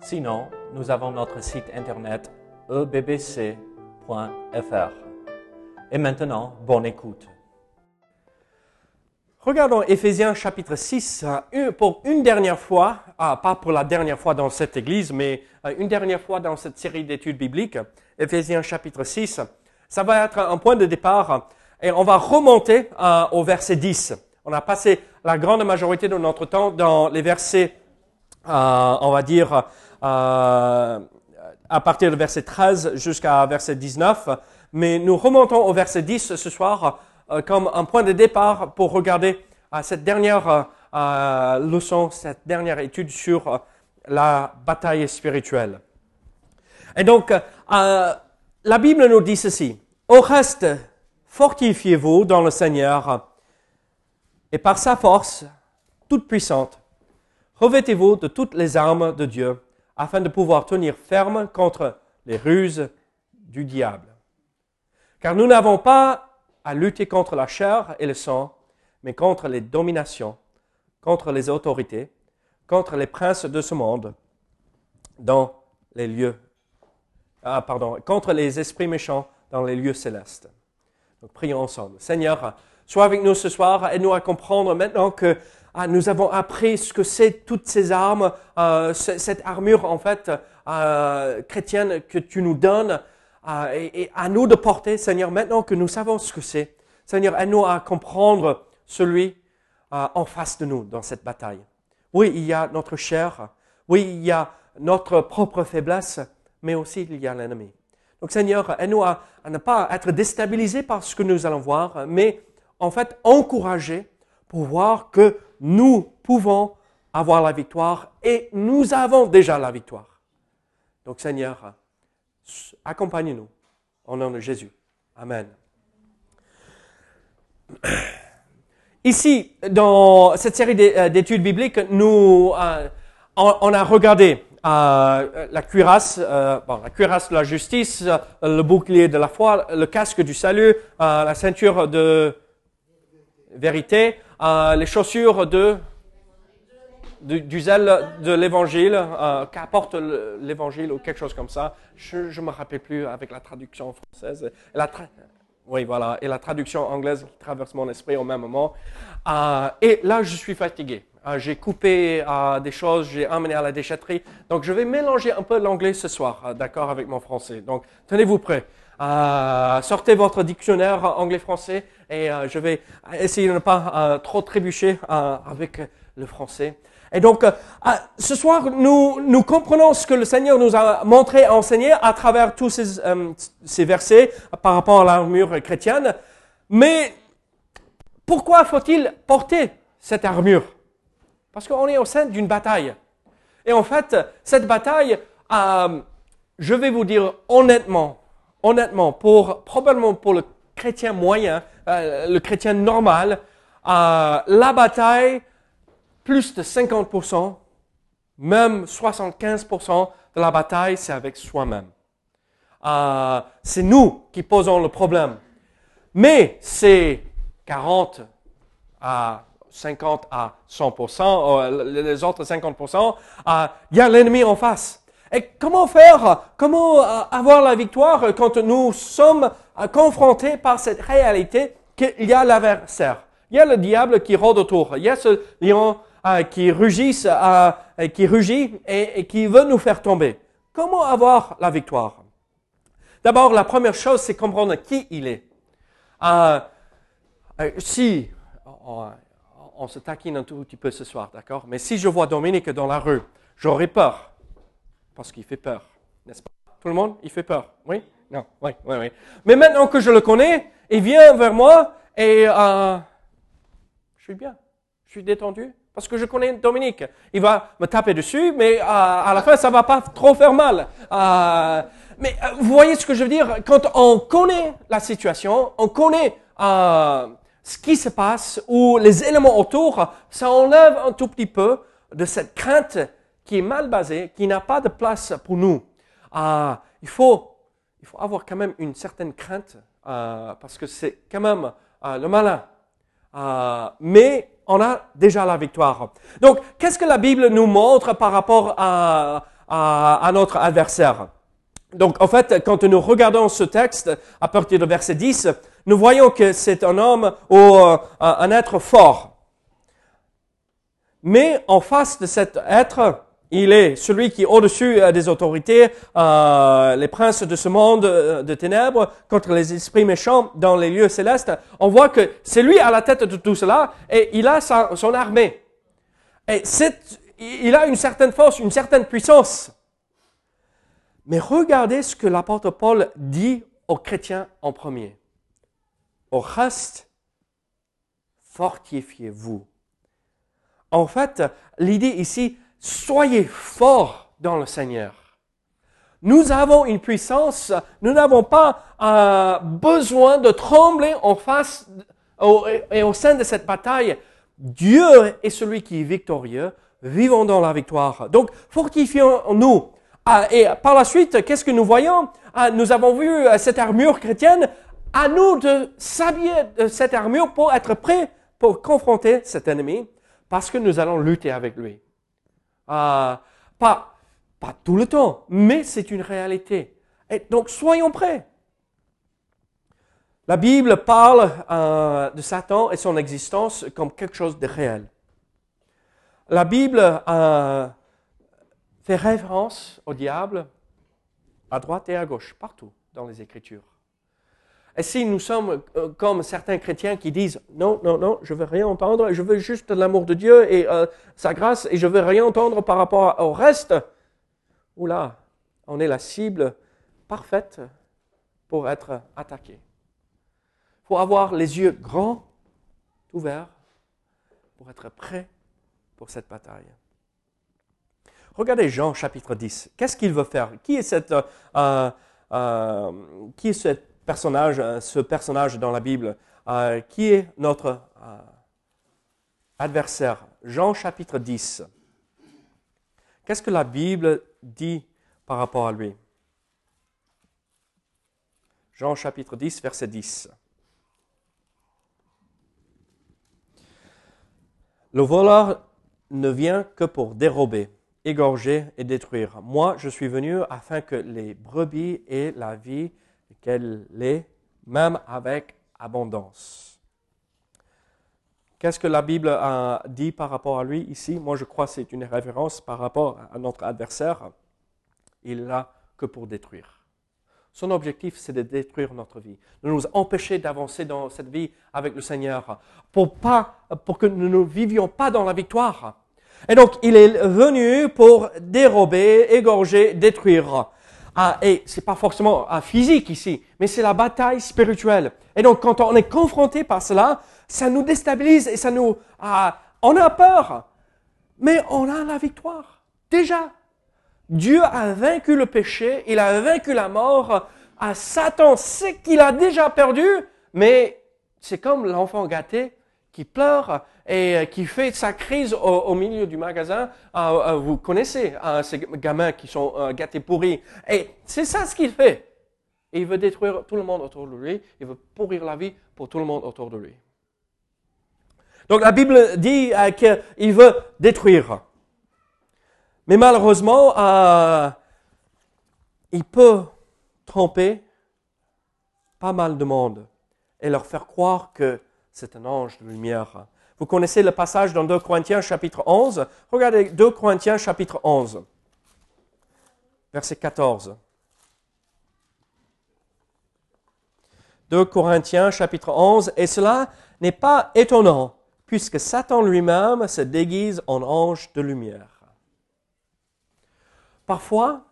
Sinon, nous avons notre site internet ebbc.fr. Et maintenant, bonne écoute. Regardons Éphésiens chapitre 6 euh, pour une dernière fois, ah, pas pour la dernière fois dans cette église, mais euh, une dernière fois dans cette série d'études bibliques. Éphésiens chapitre 6. Ça va être un point de départ et on va remonter euh, au verset 10. On a passé la grande majorité de notre temps dans les versets, on va dire, euh, à partir du verset 13 jusqu'à verset 19. Mais nous remontons au verset 10 ce soir euh, comme un point de départ pour regarder euh, cette dernière leçon, cette dernière étude sur la bataille spirituelle. Et donc, la Bible nous dit ceci. Au reste, fortifiez-vous dans le Seigneur et par sa force toute puissante, revêtez-vous de toutes les armes de Dieu afin de pouvoir tenir ferme contre les ruses du diable. Car nous n'avons pas à lutter contre la chair et le sang, mais contre les dominations, contre les autorités, contre les princes de ce monde, dans les lieux, ah, pardon, contre les esprits méchants dans les lieux célestes. Donc prions ensemble. Seigneur, sois avec nous ce soir, aide-nous à comprendre maintenant que ah, nous avons appris ce que c'est toutes ces armes, euh, cette armure en fait euh, chrétienne que tu nous donnes, euh, et, à nous de porter, Seigneur, maintenant que nous savons ce que c'est. Seigneur, aide-nous à comprendre celui en face de nous dans cette bataille. Oui, il y a notre chair, oui, il y a notre propre faiblesse, mais aussi il y a l'ennemi. Donc Seigneur, aide-nous à, à, ne pas être déstabilisés par ce que nous allons voir, mais en fait encourager pour voir que nous pouvons avoir la victoire et nous avons déjà la victoire. Donc Seigneur, accompagne-nous au nom de Jésus. Amen. Ici, dans cette série euh, d'études bibliques, nous, euh, on, a regardé euh, la cuirasse, la cuirasse de la justice, le bouclier de la foi, le casque du salut, la ceinture de vérité, euh, les chaussures de, du, zèle de l'évangile, euh, qu'apporte l'évangile ou quelque chose comme ça. Je ne me rappelle plus avec la traduction française. La oui, voilà, et la traduction anglaise qui traverse mon esprit au même moment. Euh, et là, je suis fatigué. J'ai coupé des choses, j'ai emmené à la déchetterie. Donc, je vais mélanger un peu l'anglais ce soir, d'accord, avec mon français. Donc, tenez-vous prêts. sortez votre dictionnaire anglais-français et euh, je vais essayer de ne pas euh, trop trébucher euh, avec le français. Et donc, ce soir, nous, nous comprenons ce que le Seigneur nous a montré, enseigné à travers tous ces, ces versets par rapport à l'armure chrétienne. Mais pourquoi faut-il porter cette armure? Parce qu'on est au sein d'une bataille. Et en fait, cette bataille, je vais vous dire honnêtement, honnêtement, pour probablement pour le chrétien moyen, euh, le chrétien normal, euh, la bataille, plus de 50%, même 75% de la bataille, c'est avec soi-même. Euh, c'est nous qui posons le problème. Mais c'est 40 à 50 à 100%, les autres 50%, il y a l'ennemi en face. Et comment faire, comment avoir la victoire quand nous sommes confrontés par cette réalité qu'il y a l'adversaire? Il y a le diable qui rôde autour. Il y a ce lion euh, qui rugit, euh, qui rugit et, qui veut nous faire tomber. Comment avoir la victoire? D'abord, la première chose, c'est comprendre qui il est. Euh, si, on, se taquine un tout petit peu ce soir, d'accord? Mais si je vois Dominique dans la rue, j'aurais peur. Parce qu'il fait peur, n'est-ce pas? Tout le monde, il fait peur, oui? Non, oui, oui, oui. Mais maintenant que je le connais, il vient vers moi et euh, je suis bien, je suis détendu Parce que je connais Dominique. Il va me taper dessus, mais à la fin, ça va pas trop faire mal. mais vous voyez ce que je veux dire? Quand on connaît la situation, on connaît ce qui se passe ou les éléments autour, ça enlève un tout petit peu de cette crainte qui est mal basée, qui n'a pas de place pour nous. il faut il faut avoir quand même une certaine crainte euh, parce que c'est quand même euh, le malin. Euh, mais on a déjà la victoire. Donc, qu'est-ce que la Bible nous montre par rapport à, à, notre adversaire? Donc, en fait, quand nous regardons ce texte, à partir de verset 10, nous voyons que c'est un homme ou un être fort. Mais en face de cet être, il est celui qui au-dessus euh, des autorités, euh, les princes de ce monde euh, de ténèbres, contre les esprits méchants dans les lieux célestes. On voit que c'est lui à la tête de tout cela et il a son armée. Et il a une certaine force, une certaine puissance. Mais regardez ce que l'apôtre Paul dit aux chrétiens en premier. Au reste, fortifiez-vous. En fait, l'idée ici, soyez forts dans le Seigneur. Nous avons une puissance, nous n'avons pas euh, besoin de trembler en face et au sein de cette bataille. Dieu est celui qui est victorieux. Vivons dans la victoire. Donc, fortifions-nous. Ah, et par la suite, qu'est-ce que nous voyons? Ah, Nous avons vu euh, cette armure chrétienne. À nous de s'habiller de cette armure pour être prêts pour confronter cet ennemi, parce que nous allons lutter avec lui. Euh, pas, pas tout le temps, mais c'est une réalité. Et donc, soyons prêts. La Bible parle euh, de Satan et son existence comme quelque chose de réel. La Bible euh, fait référence au diable à droite et à gauche, partout dans les Écritures. Et si nous sommes euh, comme certains chrétiens qui disent non, non, non, je veux rien entendre, je veux juste l'amour de Dieu et euh, sa grâce et je veux rien entendre par rapport au reste, oula, on est la cible parfaite pour être attaqué. Il faut avoir les yeux grands, ouverts, pour être prêt pour cette bataille. Regardez Jean chapitre 10. Qu'est-ce qu'il veut faire? Qui est cette, euh, qui est cette personnage, euh, ce personnage dans la Bible, euh, qui est notre euh, adversaire. Jean chapitre 10. Qu'est-ce que la Bible dit par rapport à lui? Jean chapitre 10, verset 10. Le voleur ne vient que pour dérober, égorger et détruire. Moi, je suis venu afin que les brebis aient la vie qu'elle l'est, même avec abondance. Qu'est-ce que la Bible a dit par rapport à lui ici? Moi, je crois que c'est une référence par rapport à notre adversaire. Il n'a que pour détruire. Son objectif, c'est de détruire notre vie, de nous empêcher d'avancer dans cette vie avec le Seigneur, pour, pas, pour que nous ne vivions pas dans la victoire. Et donc, il est venu pour dérober, égorger, détruire. Ah, et c'est pas forcément ah, physique ici, mais c'est la bataille spirituelle. Et donc, quand on est confronté par cela, ça nous déstabilise et ça nous, ah, on a peur, mais on a la victoire. Déjà, Dieu a vaincu le péché, il a vaincu la mort. À Satan sait qu'il a déjà perdu, mais c'est comme l'enfant gâté qui pleure et euh, qui fait sa crise au, milieu du magasin. Euh, euh, vous connaissez ces gamins qui sont gâtés pourris. Et c'est ça ce qu'il fait. il veut détruire tout le monde autour de lui. Il veut pourrir la vie pour tout le monde autour de lui. Donc la Bible dit qu'il veut détruire. Mais malheureusement, il peut tromper pas mal de monde et leur faire croire que c'est un ange de lumière. Vous connaissez le passage dans 2 Corinthiens chapitre 11. Regardez 2 Corinthiens chapitre 11, verset 14. 2 Corinthiens chapitre 11, et cela n'est pas étonnant, puisque Satan lui-même se déguise en ange de lumière. Parfois,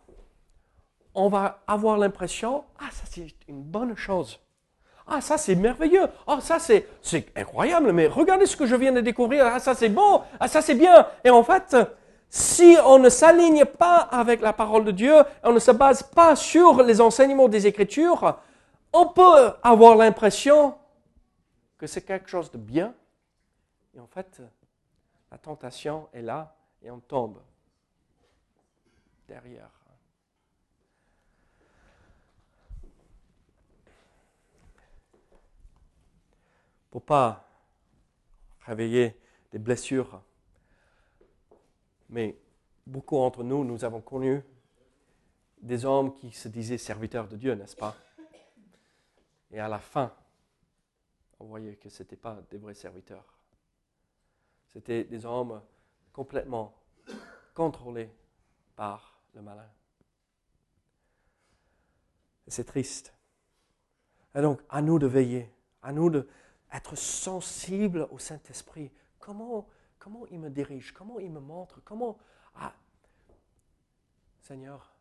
on va avoir l'impression, ah, ça c'est une bonne chose. Ah, ça c'est merveilleux. Ah, ça c'est, c'est incroyable, mais regardez ce que je viens de découvrir. Ah, ça c'est bon. Ah, ça c'est bien. Et en fait, si on ne s'aligne pas avec la parole de Dieu, on ne se base pas sur les enseignements des Écritures, on peut avoir l'impression que c'est quelque chose de bien. Et en fait, la tentation est là et on tombe derrière. Pas réveiller des blessures. Mais beaucoup d'entre nous, nous avons connu des hommes qui se disaient serviteurs de Dieu, n'est-ce pas? Et à la fin, on voyait que ce n'étaient pas des vrais serviteurs. C'était des hommes complètement contrôlés par le malin. C'est triste. Et donc, à nous de veiller, à nous d'être sensibles au Saint-Esprit. Comment, comment il me dirige, comment il me montre, comment... Ah, Seigneur,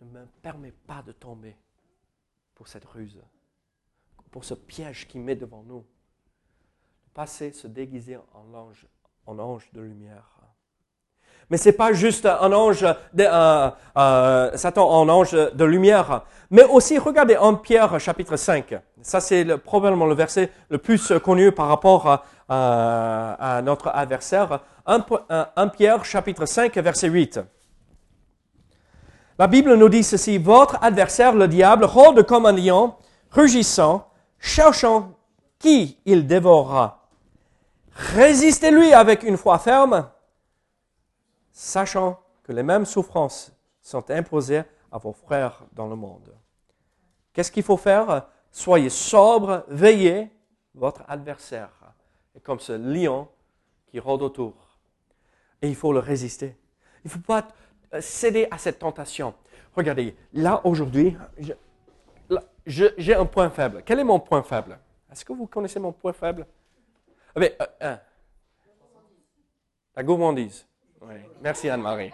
ne me permets pas de tomber pour cette ruse, pour ce piège qui met devant nous. Passer, se déguiser en ange, en ange de lumière. Mais ce n'est pas juste un ange, de, euh, Satan en ange de lumière, mais aussi, regardez, en Pierre chapitre 5. Ça, c'est probablement le verset le plus connu par rapport à, notre adversaire. 1, Pierre chapitre 5, verset 8. La Bible nous dit ceci, votre adversaire, le diable, rôde comme un lion, rugissant, cherchant qui il dévorera. Résistez-lui avec une foi ferme, sachant que les mêmes souffrances sont imposées à vos frères dans le monde. Qu'est-ce qu'il faut faire? Soyez sobre, veillez, votre adversaire est comme ce lion qui rôde autour. Et il faut le résister. Il ne faut pas céder à cette tentation. Regardez, là aujourd'hui, j'ai un point faible. Quel est mon point faible? Est-ce que vous connaissez mon point faible? Euh, euh, la gourmandise. Merci Anne-Marie.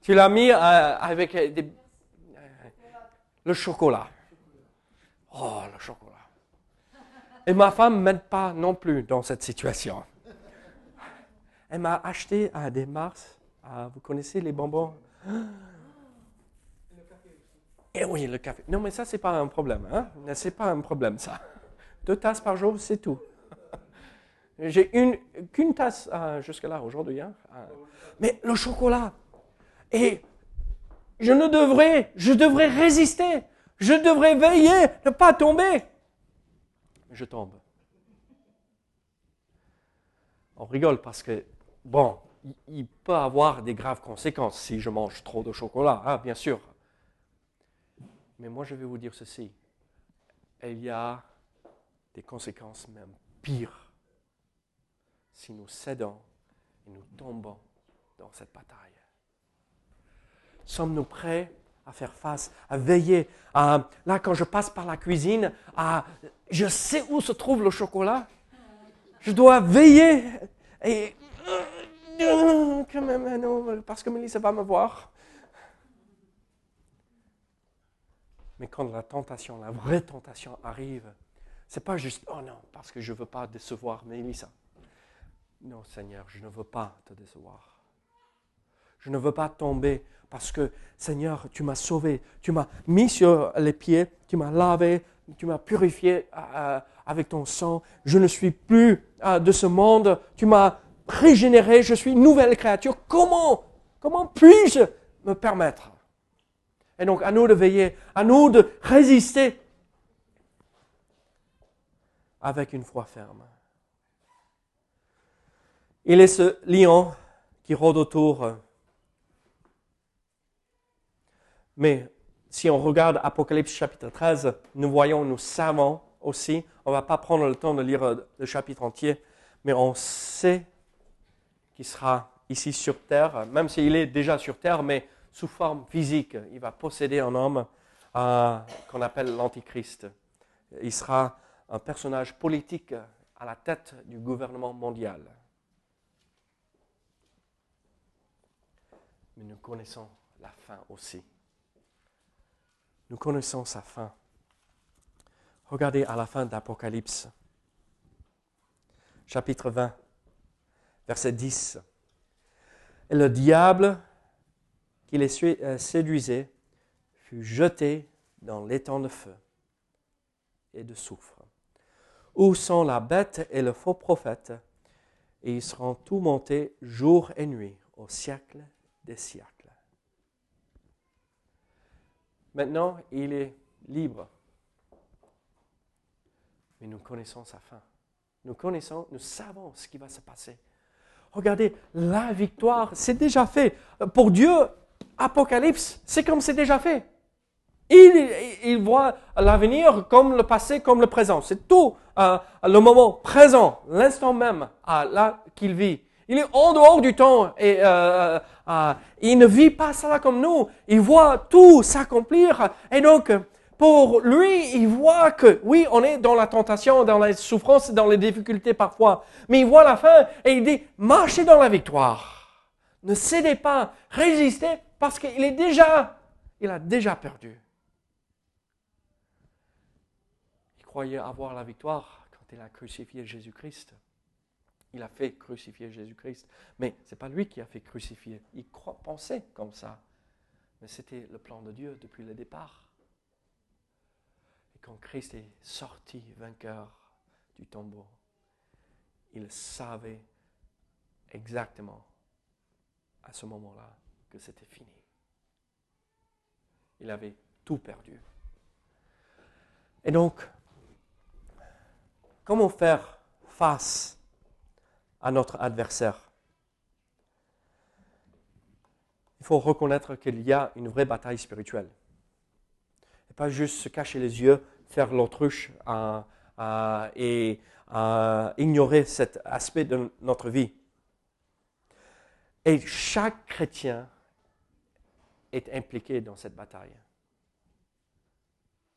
Tu l'as mis euh, avec le chocolat. Oh, le chocolat. Et ma femme ne m'aide pas non plus dans cette situation. Elle m'a acheté à des Mars. vous connaissez les bonbons? Et eh oui, le café. Non, mais ça, ce n'est pas un problème. Hein? Ce n'est pas un problème, ça. Deux tasses par jour, c'est tout. J'ai une qu'une tasse euh, jusque-là aujourd'hui. Hein. Euh, mais le chocolat. Et je ne devrais, je devrais résister. Je devrais veiller, ne pas tomber. Je tombe. On rigole parce que, bon, il peut avoir des graves conséquences si je mange trop de chocolat, hein, bien sûr. Mais moi, je vais vous dire ceci. Il y a des conséquences même pires si nous cédons et nous tombons dans cette bataille. Sommes-nous prêts à faire face, à veiller Là, quand je passe par la cuisine, à, je sais où se trouve le chocolat? Je dois veiller et quand même, non, parce que Mélissa va me voir. Mais quand la tentation, la vraie tentation arrive, c'est pas juste, oh non, parce que je veux pas décevoir Mélissa. Non, Seigneur, je ne veux pas te décevoir. Je ne veux pas tomber parce que, Seigneur, tu m'as sauvé, tu m'as mis sur les pieds, tu m'as lavé, tu m'as purifié euh, euh, avec ton sang. Je ne suis plus euh, de ce monde, tu m'as régénéré, je suis une nouvelle créature. Comment, comment puis-je me permettre? Et donc, à nous de veiller, à nous de résister avec une foi ferme. Il est ce lion qui rôde autour. Mais si on regarde Apocalypse chapitre 13, nous voyons, nous savons aussi, on ne va pas prendre le temps de lire le chapitre entier, mais on sait qu'il sera ici sur terre, même s'il est déjà sur terre, mais sous forme physique. Il va posséder un homme euh, qu'on appelle l'Antichrist. Il sera un personnage politique à la tête du gouvernement mondial. Mais nous connaissons la fin aussi. Nous connaissons sa fin. Regardez à la fin d'Apocalypse, chapitre 20, verset 10. Et le diable qui les euh, séduisait fut jeté dans l'étang de feu et de soufre, où sont la bête et le faux prophète, et ils seront tout montés jour et nuit au siècle des siècles. Maintenant, il est libre mais nous connaissons sa fin. Nous connaissons, nous savons ce qui va se passer. Regardez, la victoire, c'est déjà fait. Pour Dieu, Apocalypse, c'est comme c'est déjà fait. Il, voit l'avenir comme le passé, comme le présent. C'est tout euh, le moment présent, l'instant même là qu'il vit. Il est en dehors du temps et euh, euh, il ne vit pas ça comme nous. Il voit tout s'accomplir et donc pour lui, il voit que, oui, on est dans la tentation, dans la souffrance, dans les difficultés parfois, mais il voit la fin et il dit, marchez dans la victoire. Ne cédez pas, résistez, parce qu'il est déjà, il a déjà perdu. Il croyait avoir la victoire quand il a crucifié Jésus-Christ. Il a fait crucifier Jésus-Christ. Mais ce n'est pas lui qui a fait crucifier. Il croit, pensait comme ça. Mais c'était le plan de Dieu depuis le départ quand Christ est sorti vainqueur du tombeau, il savait exactement à ce moment-là que c'était fini. Il avait tout perdu. Et donc, comment faire face à notre adversaire Il faut reconnaître qu'il y a une vraie bataille spirituelle. Et pas juste se cacher les yeux faire l'autruche et ignorer cet aspect de notre vie. Et chaque chrétien est impliqué dans cette bataille.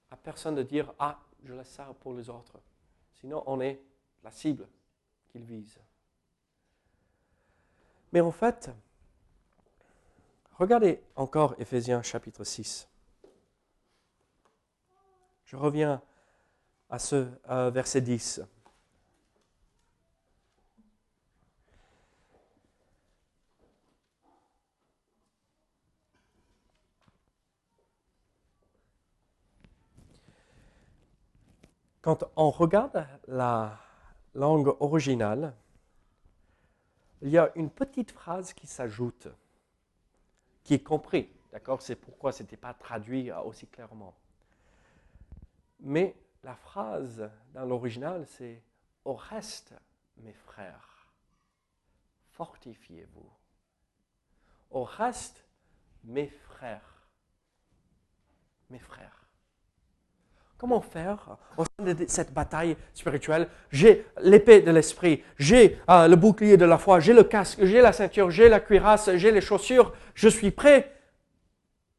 À personne de dire Ah, je laisse ça pour les autres. Sinon, on est la cible qu'il vise. Mais en fait, regardez encore Ephésiens chapitre 6. Je reviens à ce verset 10. Quand on regarde la langue originale, il y a une petite phrase qui s'ajoute, qui est compris. D'accord? C'est pourquoi ce n'était pas traduit aussi clairement. Mais la phrase dans l'original, c'est Au reste, mes frères, fortifiez-vous. Au reste, mes frères. Mes frères. Comment faire au sein de cette bataille spirituelle? J'ai l'épée de l'esprit, j'ai euh, le bouclier de la foi, j'ai le casque, j'ai la ceinture, j'ai la cuirasse, j'ai les chaussures, je suis prêt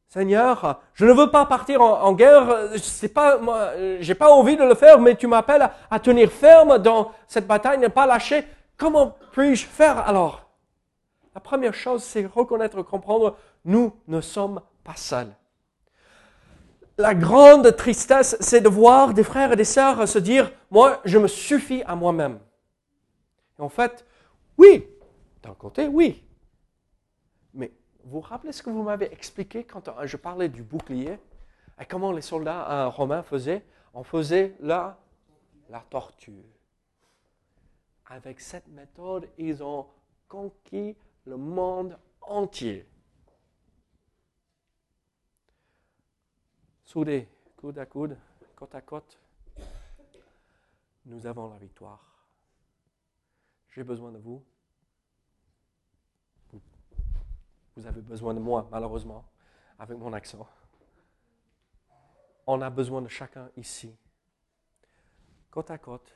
Seigneur, je ne veux pas partir en, guerre, c'est pas, pas envie de le faire, mais tu m'appelles à, tenir ferme dans cette bataille, ne pas lâcher. Comment puis-je faire alors? La première chose, c'est reconnaître, comprendre, nous ne sommes pas seuls. La grande tristesse, c'est de voir des frères et des sœurs se dire, moi, je me suffis à moi-même. En fait, oui, d'un côté, oui, vous vous rappelez ce que vous m'avez expliqué quand je parlais du bouclier et comment les soldats euh, romains faisaient? On faisait la, la tortue. Avec cette méthode, ils ont conquis le monde entier. Soudés, coude à coude, côte à côte, nous avons la victoire. J'ai besoin de vous, Vous avez besoin de moi, malheureusement, avec mon accent. On a besoin de chacun ici, côte à côte.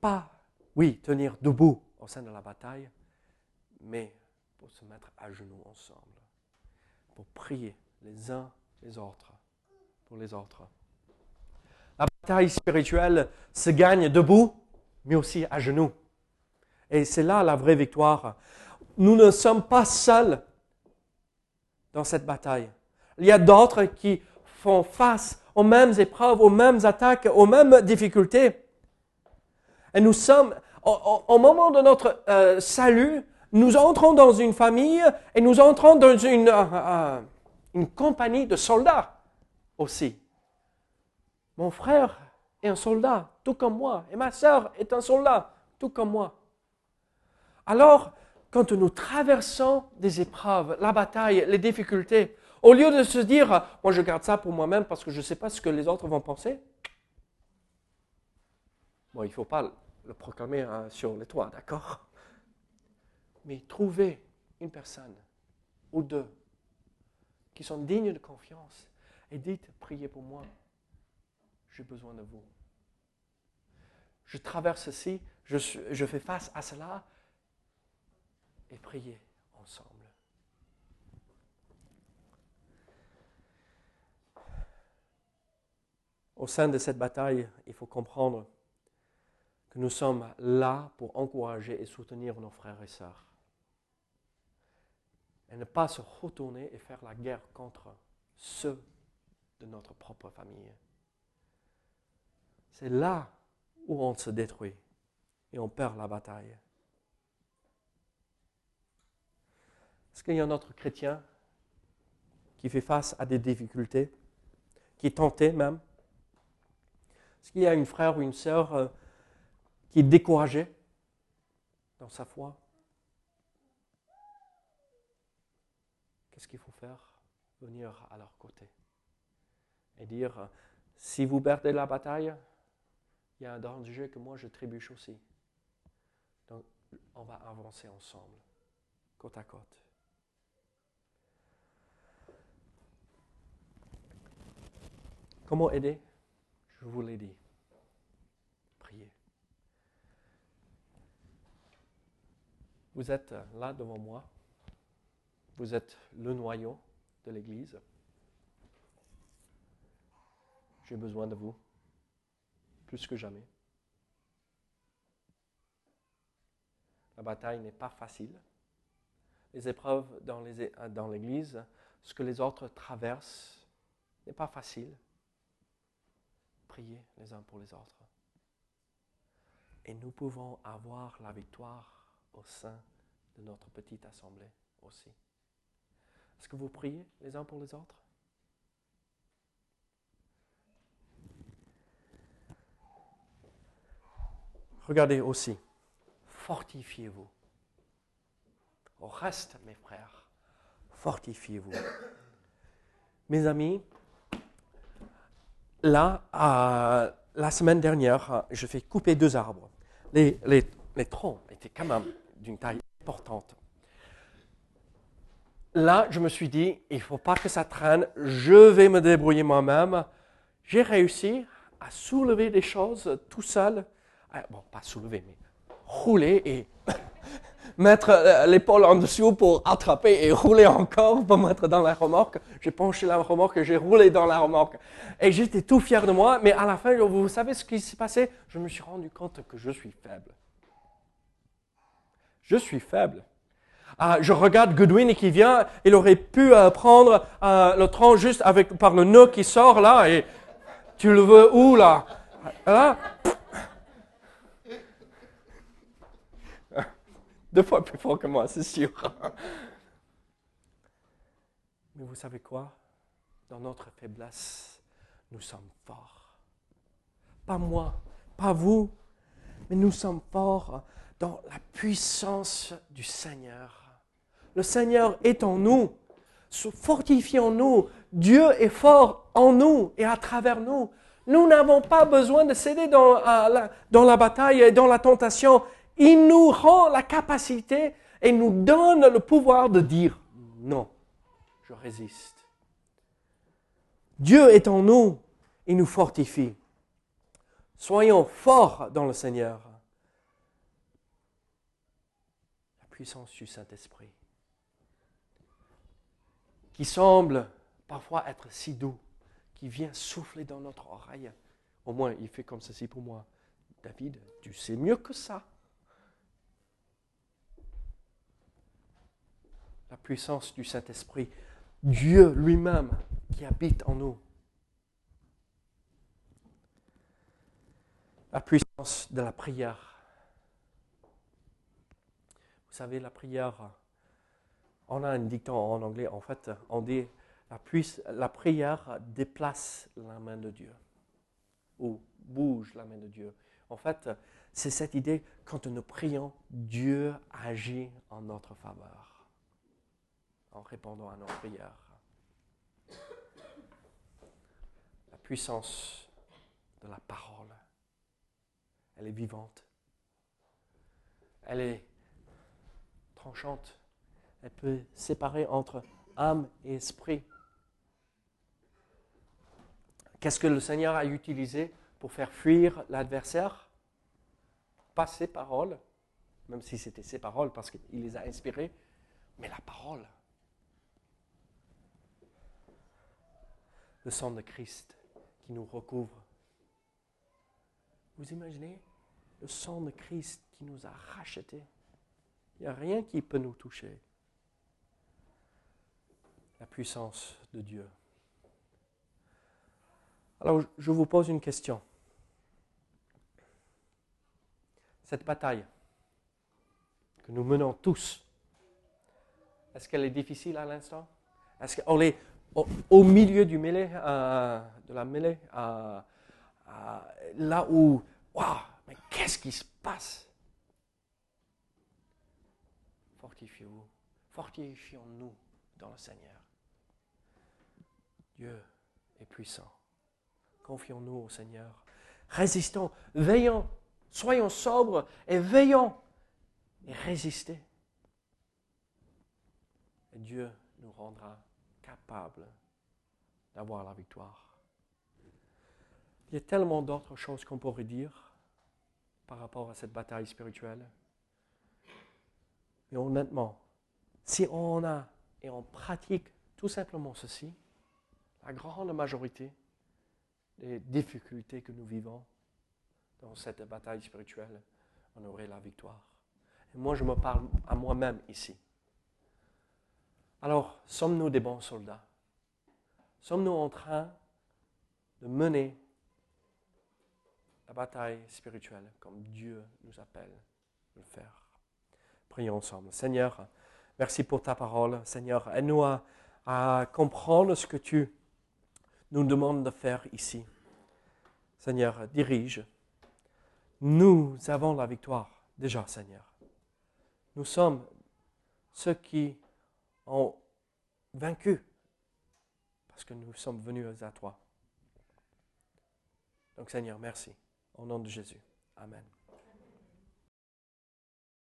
Pas, oui, tenir debout au sein de la bataille, mais pour se mettre à genoux ensemble, pour prier les uns les autres, pour les autres. La bataille spirituelle se gagne debout, mais aussi à genoux. Et c'est là la vraie victoire nous ne sommes pas seuls dans cette bataille. Il y a d'autres qui font face aux mêmes épreuves, aux mêmes attaques, aux mêmes difficultés. Et nous sommes, au, moment de notre euh, salut, nous entrons dans une famille et nous entrons dans une, euh, euh, une compagnie de soldats aussi. Mon frère est un soldat, tout comme moi, et ma sœur est un soldat, tout comme moi. Alors, quand nous traversons des épreuves, la bataille, les difficultés, au lieu de se dire, moi je garde ça pour moi-même parce que je ne sais pas ce que les autres vont penser, bon, il ne faut pas le proclamer hein, sur les toits, d'accord? Mais trouvez une personne ou deux qui sont dignes de confiance et dites, priez pour moi, j'ai besoin de vous. Je traverse ceci, je, je fais face à cela et priez ensemble. Au sein de cette bataille, il faut comprendre que nous sommes là pour encourager et soutenir nos frères et sœurs. Et ne pas se retourner et faire la guerre contre ceux de notre propre famille. C'est là où on se détruit et on perd la bataille. Est-ce qu'il y a un autre chrétien qui fait face à des difficultés, qui est tenté même? Est-ce qu'il y a une frère ou une sœur euh, qui est découragé dans sa foi? Qu'est-ce qu'il faut faire Venir à leur côté et dire, si vous perdez la bataille, il y a un danger que moi je trébuche aussi. Donc, on va avancer ensemble, côte à côte. Comment aider? Je vous l'ai dit. Priez. Vous êtes là devant moi. Vous êtes le noyau de l'Église. J'ai besoin de vous, plus que jamais. La bataille n'est pas facile. Les épreuves dans l'Église, ce que les autres traversent, n'est pas facile. Priez les uns pour les autres. Et nous pouvons avoir la victoire au sein de notre petite assemblée aussi. Est-ce que vous priez les uns pour les autres? Regardez aussi, fortifiez-vous. Au reste, mes frères, fortifiez-vous. Mes amis, là, la semaine dernière, je fais couper deux arbres. Les, troncs étaient quand même d'une taille importante. Là, je me suis dit, il ne faut pas que ça traîne, je vais me débrouiller moi-même. J'ai réussi à soulever des choses tout seul ah, bon, pas soulever, mais rouler et mettre euh, l'épaule en dessous pour attraper et rouler encore pour mettre dans la remorque. J'ai penché la remorque, j'ai roulé dans la remorque. Et j'étais tout fier de moi, mais à la fin, vous savez ce qui s'est passé? Je me suis rendu compte que je suis faible. Je suis faible. Ah, je regarde Goodwin qui vient, il aurait pu euh, prendre euh, le tronc juste avec, par le nœud qui sort là, et tu le veux où là? Là Deux fois plus fort que moi, c'est sûr. Mais vous savez quoi? Dans notre faiblesse, nous sommes forts. Pas moi, pas vous, mais nous sommes forts dans la puissance du Seigneur. Le Seigneur est en nous. Fortifions-nous. Dieu est fort en nous et à travers nous. Nous n'avons pas besoin de céder dans, la, la bataille et dans la tentation. Il nous rend la capacité et nous donne le pouvoir de dire non, je résiste. Dieu est en nous, il nous fortifie. Soyons forts dans le Seigneur. puissance du Saint-Esprit, qui semble parfois être si doux, qui vient souffler dans notre oreille. Au moins, il fait comme ceci pour moi. David, tu sais mieux que ça. La puissance du Saint-Esprit, Dieu lui-même qui habite en nous. La puissance de la prière vous savez, la prière, on a un dicton en anglais, en fait, on dit la, la prière déplace la main de Dieu ou bouge la main de Dieu. En fait, c'est cette idée, quand nous prions, Dieu agit en notre faveur, en répondant à nos prières. La puissance de la parole, elle est vivante, elle est tranchante, elle peut séparer entre âme et esprit. Qu'est-ce que le Seigneur a utilisé pour faire fuir l'adversaire? Pas ses paroles, même si c'était ses paroles parce qu'il les a inspirées, mais la parole. Le sang de Christ qui nous recouvre. Vous imaginez le sang de Christ qui nous a rachetés? Il n'y a rien qui peut nous toucher. La puissance de Dieu. Alors, je vous pose une question. Cette bataille que nous menons tous, est-ce qu'elle est difficile à l'instant? Est-ce qu'on est au, milieu du mêlée, euh, de la mêlée, euh, euh, là où, waouh, mais qu'est-ce qui se passe? Fortifiez-vous, fortifions-nous dans le Seigneur. Dieu est puissant. Confions-nous au Seigneur. Résistons, veillons, soyons sobres et veillons et résistez. Dieu nous rendra capables d'avoir la victoire. Il y a tellement d'autres choses qu'on pourrait dire par rapport à cette bataille spirituelle. Mais honnêtement, si on a et on pratique tout simplement ceci, la grande majorité des difficultés que nous vivons dans cette bataille spirituelle, on aurait la victoire. Et moi, je me parle à moi-même ici. Alors, sommes-nous des bons soldats? Sommes-nous en train de mener la bataille spirituelle comme Dieu nous appelle de le faire? Prions ensemble. Seigneur, merci pour ta parole. Seigneur, aide-nous à comprendre ce que tu nous demandes de faire ici. Seigneur, dirige. Nous avons la victoire déjà, Seigneur. Nous sommes ceux qui ont vaincu parce que nous sommes venus à toi. Donc Seigneur, merci. Au nom de Jésus. Amen.